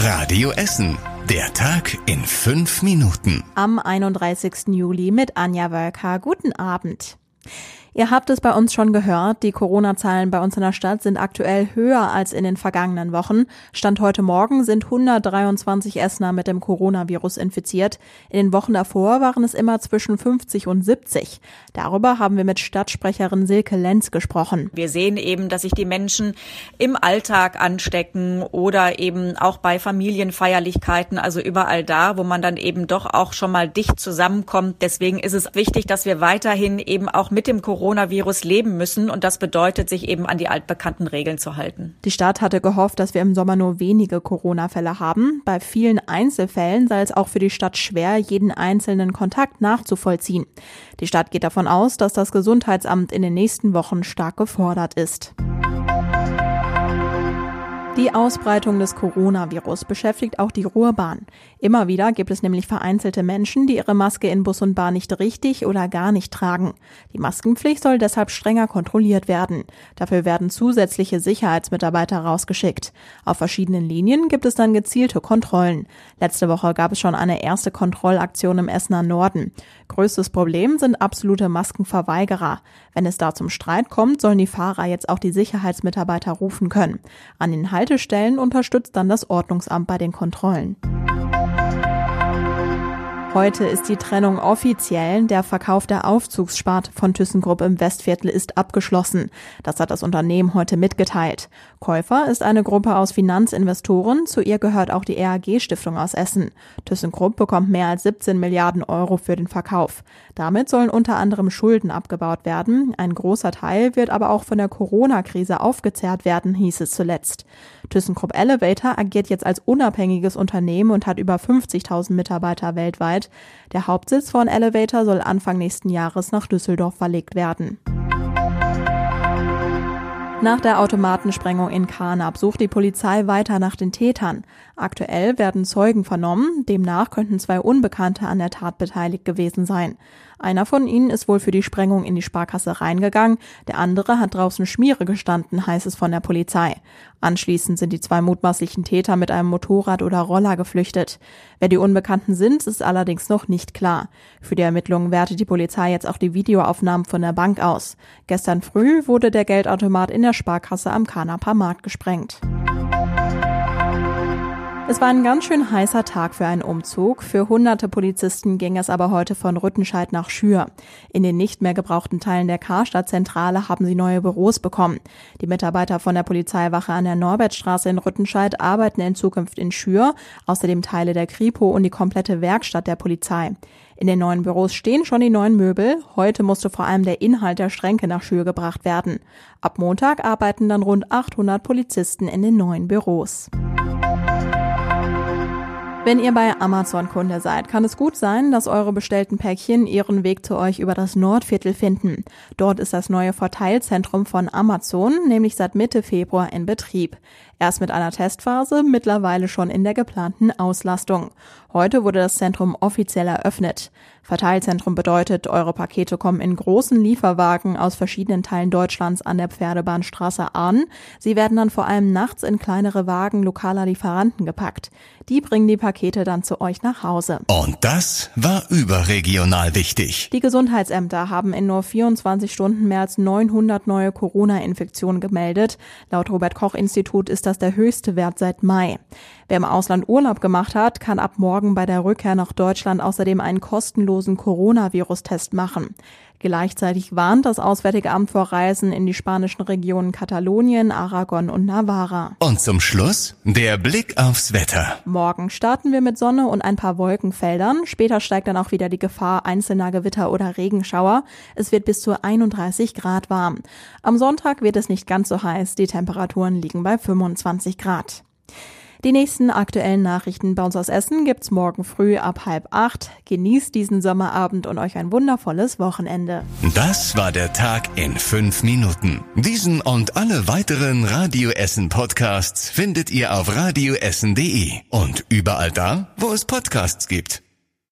Radio Essen. Der Tag in fünf Minuten. Am 31. Juli mit Anja Wölker. Guten Abend. Ihr habt es bei uns schon gehört, die Corona-Zahlen bei uns in der Stadt sind aktuell höher als in den vergangenen Wochen. Stand heute Morgen sind 123 Essener mit dem Coronavirus infiziert. In den Wochen davor waren es immer zwischen 50 und 70. Darüber haben wir mit Stadtsprecherin Silke Lenz gesprochen. Wir sehen eben, dass sich die Menschen im Alltag anstecken oder eben auch bei Familienfeierlichkeiten, also überall da, wo man dann eben doch auch schon mal dicht zusammenkommt. Deswegen ist es wichtig, dass wir weiterhin eben auch mit dem Corona Coronavirus leben müssen. Und das bedeutet, sich eben an die altbekannten Regeln zu halten. Die Stadt hatte gehofft, dass wir im Sommer nur wenige Corona-Fälle haben. Bei vielen Einzelfällen sei es auch für die Stadt schwer, jeden einzelnen Kontakt nachzuvollziehen. Die Stadt geht davon aus, dass das Gesundheitsamt in den nächsten Wochen stark gefordert ist. Die Ausbreitung des Coronavirus beschäftigt auch die Ruhrbahn. Immer wieder gibt es nämlich vereinzelte Menschen, die ihre Maske in Bus und Bahn nicht richtig oder gar nicht tragen. Die Maskenpflicht soll deshalb strenger kontrolliert werden. Dafür werden zusätzliche Sicherheitsmitarbeiter rausgeschickt. Auf verschiedenen Linien gibt es dann gezielte Kontrollen. Letzte Woche gab es schon eine erste Kontrollaktion im Essener Norden. Größtes Problem sind absolute Maskenverweigerer. Wenn es da zum Streit kommt, sollen die Fahrer jetzt auch die Sicherheitsmitarbeiter rufen können. An den Haltestellen unterstützt dann das Ordnungsamt bei den Kontrollen. Heute ist die Trennung offiziell. Der Verkauf der Aufzugssparte von ThyssenKrupp im Westviertel ist abgeschlossen. Das hat das Unternehmen heute mitgeteilt. Käufer ist eine Gruppe aus Finanzinvestoren. Zu ihr gehört auch die RAG-Stiftung aus Essen. ThyssenKrupp bekommt mehr als 17 Milliarden Euro für den Verkauf. Damit sollen unter anderem Schulden abgebaut werden. Ein großer Teil wird aber auch von der Corona-Krise aufgezehrt werden, hieß es zuletzt. ThyssenKrupp Elevator agiert jetzt als unabhängiges Unternehmen und hat über 50.000 Mitarbeiter weltweit. Der Hauptsitz von Elevator soll Anfang nächsten Jahres nach Düsseldorf verlegt werden. Nach der Automatensprengung in Karnap sucht die Polizei weiter nach den Tätern. Aktuell werden Zeugen vernommen, demnach könnten zwei Unbekannte an der Tat beteiligt gewesen sein. Einer von ihnen ist wohl für die Sprengung in die Sparkasse reingegangen, der andere hat draußen Schmiere gestanden, heißt es von der Polizei. Anschließend sind die zwei mutmaßlichen Täter mit einem Motorrad oder Roller geflüchtet. Wer die Unbekannten sind, ist allerdings noch nicht klar. Für die Ermittlungen wertet die Polizei jetzt auch die Videoaufnahmen von der Bank aus. Gestern früh wurde der Geldautomat in der Sparkasse am Kanaper Markt gesprengt. Es war ein ganz schön heißer Tag für einen Umzug. Für hunderte Polizisten ging es aber heute von Rüttenscheid nach Schür. In den nicht mehr gebrauchten Teilen der Karstadtzentrale haben sie neue Büros bekommen. Die Mitarbeiter von der Polizeiwache an der Norbertstraße in Rüttenscheid arbeiten in Zukunft in Schür, außerdem Teile der Kripo und die komplette Werkstatt der Polizei. In den neuen Büros stehen schon die neuen Möbel. Heute musste vor allem der Inhalt der Schränke nach Schür gebracht werden. Ab Montag arbeiten dann rund 800 Polizisten in den neuen Büros. Wenn ihr bei Amazon Kunde seid, kann es gut sein, dass eure bestellten Päckchen ihren Weg zu euch über das Nordviertel finden. Dort ist das neue Verteilzentrum von Amazon nämlich seit Mitte Februar in Betrieb. Erst mit einer Testphase, mittlerweile schon in der geplanten Auslastung. Heute wurde das Zentrum offiziell eröffnet. Verteilzentrum bedeutet, eure Pakete kommen in großen Lieferwagen aus verschiedenen Teilen Deutschlands an der Pferdebahnstraße an. Sie werden dann vor allem nachts in kleinere Wagen lokaler Lieferanten gepackt. Die bringen die Pakete dann zu euch nach Hause. Und das war überregional wichtig. Die Gesundheitsämter haben in nur 24 Stunden mehr als 900 neue Corona-Infektionen gemeldet. Laut Robert Koch Institut ist das der höchste Wert seit Mai. Wer im Ausland Urlaub gemacht hat, kann ab morgen bei der Rückkehr nach Deutschland außerdem einen kostenlosen Coronavirus-Test machen. Gleichzeitig warnt das Auswärtige Amt vor Reisen in die spanischen Regionen Katalonien, Aragon und Navarra. Und zum Schluss der Blick aufs Wetter. Morgen starten wir mit Sonne und ein paar Wolkenfeldern. Später steigt dann auch wieder die Gefahr einzelner Gewitter oder Regenschauer. Es wird bis zu 31 Grad warm. Am Sonntag wird es nicht ganz so heiß. Die Temperaturen liegen bei 25 Grad. Die nächsten aktuellen Nachrichten bei uns aus Essen gibt's morgen früh ab halb acht. Genießt diesen Sommerabend und euch ein wundervolles Wochenende. Das war der Tag in fünf Minuten. Diesen und alle weiteren Radio Essen Podcasts findet ihr auf radioessen.de und überall da, wo es Podcasts gibt.